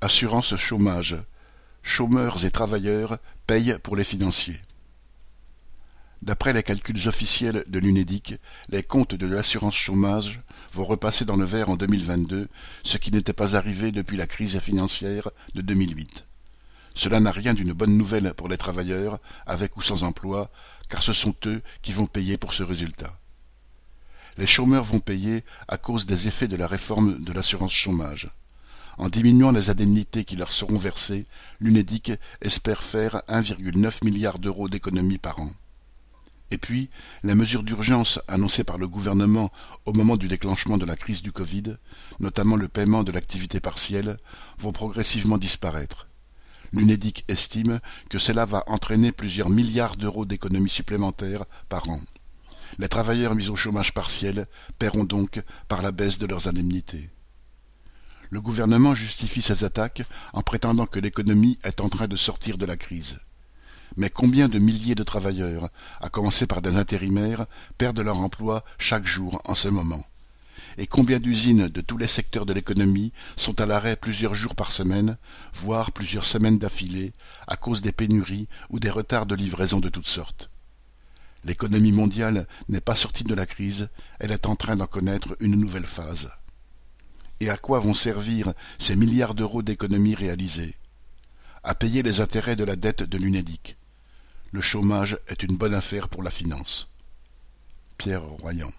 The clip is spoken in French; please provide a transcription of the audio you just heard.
Assurance chômage: chômeurs et travailleurs payent pour les financiers. D'après les calculs officiels de l'UNEDIC, les comptes de l'assurance chômage vont repasser dans le vert en 2022, ce qui n'était pas arrivé depuis la crise financière de 2008. Cela n'a rien d'une bonne nouvelle pour les travailleurs, avec ou sans emploi, car ce sont eux qui vont payer pour ce résultat. Les chômeurs vont payer à cause des effets de la réforme de l'assurance chômage. En diminuant les indemnités qui leur seront versées, l'UNEDIC espère faire 1,9 milliard d'euros d'économies par an. Et puis, les mesures d'urgence annoncées par le gouvernement au moment du déclenchement de la crise du Covid, notamment le paiement de l'activité partielle, vont progressivement disparaître. L'UNEDIC estime que cela va entraîner plusieurs milliards d'euros d'économies supplémentaires par an. Les travailleurs mis au chômage partiel paieront donc par la baisse de leurs indemnités. Le gouvernement justifie ces attaques en prétendant que l'économie est en train de sortir de la crise. Mais combien de milliers de travailleurs, à commencer par des intérimaires, perdent leur emploi chaque jour en ce moment? Et combien d'usines de tous les secteurs de l'économie sont à l'arrêt plusieurs jours par semaine, voire plusieurs semaines d'affilée, à cause des pénuries ou des retards de livraison de toutes sortes? L'économie mondiale n'est pas sortie de la crise, elle est en train d'en connaître une nouvelle phase. Et à quoi vont servir ces milliards d'euros d'économies réalisées? À payer les intérêts de la dette de l'UNEDIC. Le chômage est une bonne affaire pour la finance. Pierre Royan